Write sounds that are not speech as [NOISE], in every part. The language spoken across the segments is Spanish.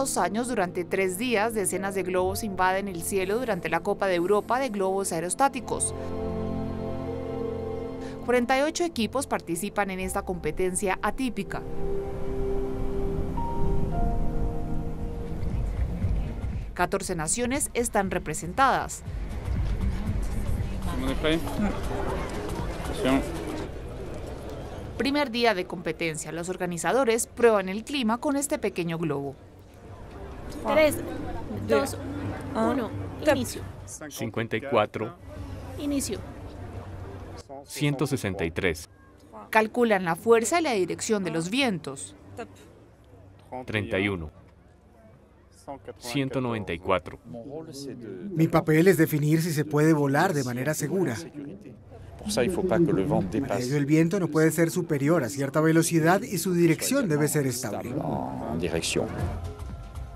dos años, durante tres días, decenas de globos invaden el cielo durante la Copa de Europa de Globos Aerostáticos. 48 equipos participan en esta competencia atípica. Catorce naciones están representadas. Primer día de competencia. Los organizadores prueban el clima con este pequeño globo. 3, 2, 1, inicio. 54, Inicio. 163, Calculan la fuerza y la dirección de los vientos. 31, 194, Mi papel es definir si se puede volar de manera segura. Para ello el viento no puede ser superior a cierta velocidad y su dirección debe ser estable.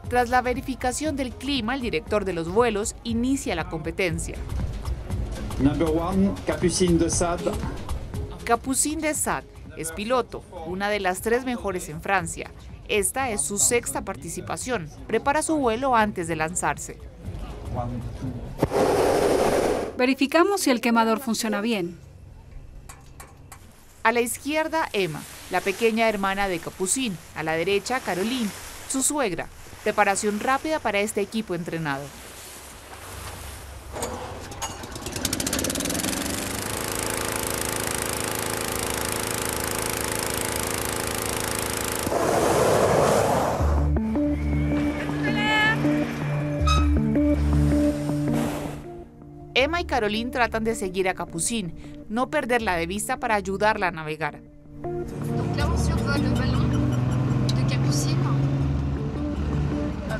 Tras la verificación del clima, el director de los vuelos inicia la competencia. Number one, Capucine de Sade. Capucine de Sade es piloto, una de las tres mejores en Francia. Esta es su sexta participación. Prepara su vuelo antes de lanzarse. Verificamos si el quemador funciona bien. A la izquierda, Emma, la pequeña hermana de Capucine. A la derecha, Caroline, su suegra. Preparación rápida para este equipo entrenado. Emma y Caroline tratan de seguir a Capucine, no perderla de vista para ayudarla a navegar.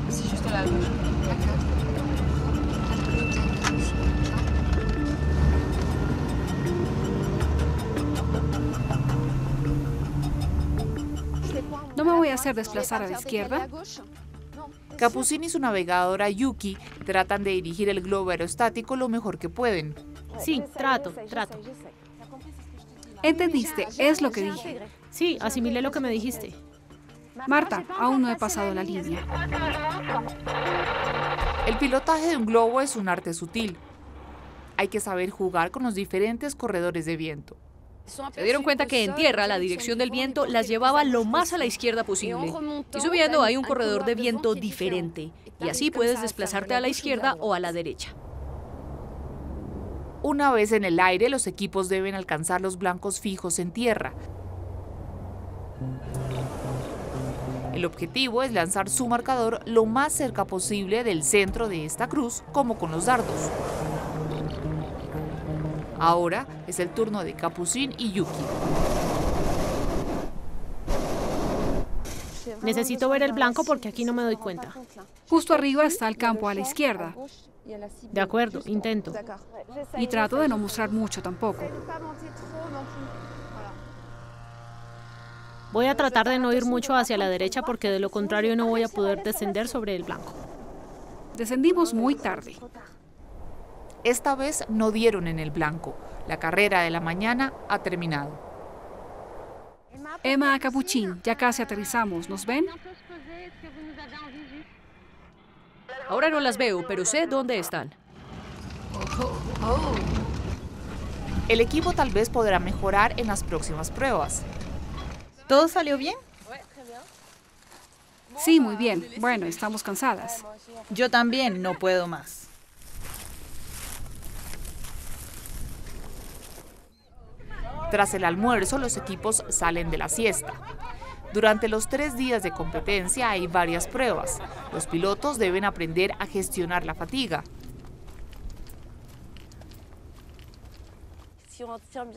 C'est juste là. No me voy a hacer desplazar a la izquierda. Capucine y su navegadora Yuki tratan de dirigir el globo aerostático lo mejor que pueden. Sí, trato, trato. Entendiste, es lo que dije. Sí, asimilé lo que me dijiste. Marta, aún no he pasado la línea. El pilotaje de un globo es un arte sutil. Hay que saber jugar con los diferentes corredores de viento. Se dieron cuenta que en tierra la dirección del viento las llevaba lo más a la izquierda posible. Y subiendo hay un corredor de viento diferente. Y así puedes desplazarte a la izquierda o a la derecha. Una vez en el aire, los equipos deben alcanzar los blancos fijos en tierra. El objetivo es lanzar su marcador lo más cerca posible del centro de esta cruz, como con los dardos. Ahora es el turno de Capucine y Yuki. Necesito ver el blanco porque aquí no me doy cuenta. Justo arriba está el campo a la izquierda. De acuerdo, intento. Y trato de no mostrar mucho tampoco. Voy a tratar de no ir mucho hacia la derecha porque de lo contrario no voy a poder descender sobre el blanco. Descendimos muy tarde. Esta vez no dieron en el blanco. La carrera de la mañana ha terminado. Emma Capuchin, ya casi aterrizamos. ¿Nos ven? Ahora no las veo, pero sé dónde están. El equipo tal vez podrá mejorar en las próximas pruebas. ¿Todo salió bien? Sí, muy bien. Bueno, estamos cansadas. Yo también no puedo más. Tras el almuerzo, los equipos salen de la siesta. Durante los tres días de competencia hay varias pruebas. Los pilotos deben aprender a gestionar la fatiga.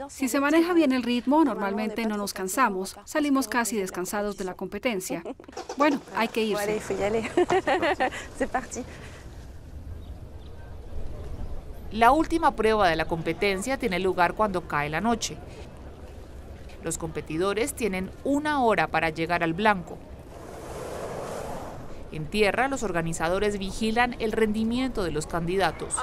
Si se maneja bien el ritmo, normalmente no nos cansamos. Salimos casi descansados de la competencia. [LAUGHS] Bueno, hay que irse. [LAUGHS] La última prueba de la competencia tiene lugar cuando cae la noche. Los competidores tienen una hora para llegar al blanco. En tierra, los organizadores vigilan el rendimiento de los candidatos.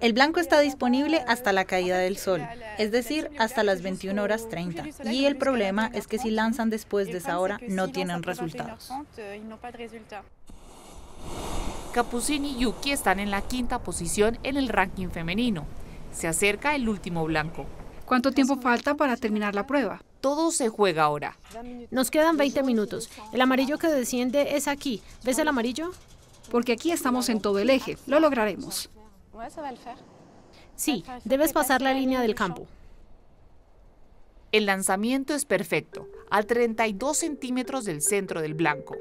El blanco está disponible hasta la caída del sol, es decir, hasta las 21 horas 30. Y el problema es que si lanzan después de esa hora no tienen resultados. Capucín y Yuki están en la quinta posición en el ranking femenino. Se acerca el último blanco. ¿Cuánto tiempo falta para terminar la prueba? Todo se juega ahora. Nos quedan 20 minutos. El amarillo que desciende es aquí. ¿Ves el amarillo? Porque aquí estamos en todo el eje. Lo lograremos. Sí, debes pasar la línea del campo. El lanzamiento es perfecto, a 32 centímetros del centro del blanco.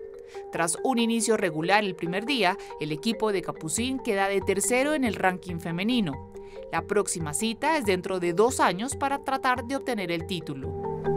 Tras un inicio regular el primer día, el equipo de Capucín queda de tercero en el ranking femenino. La próxima cita es dentro de dos años para tratar de obtener el título.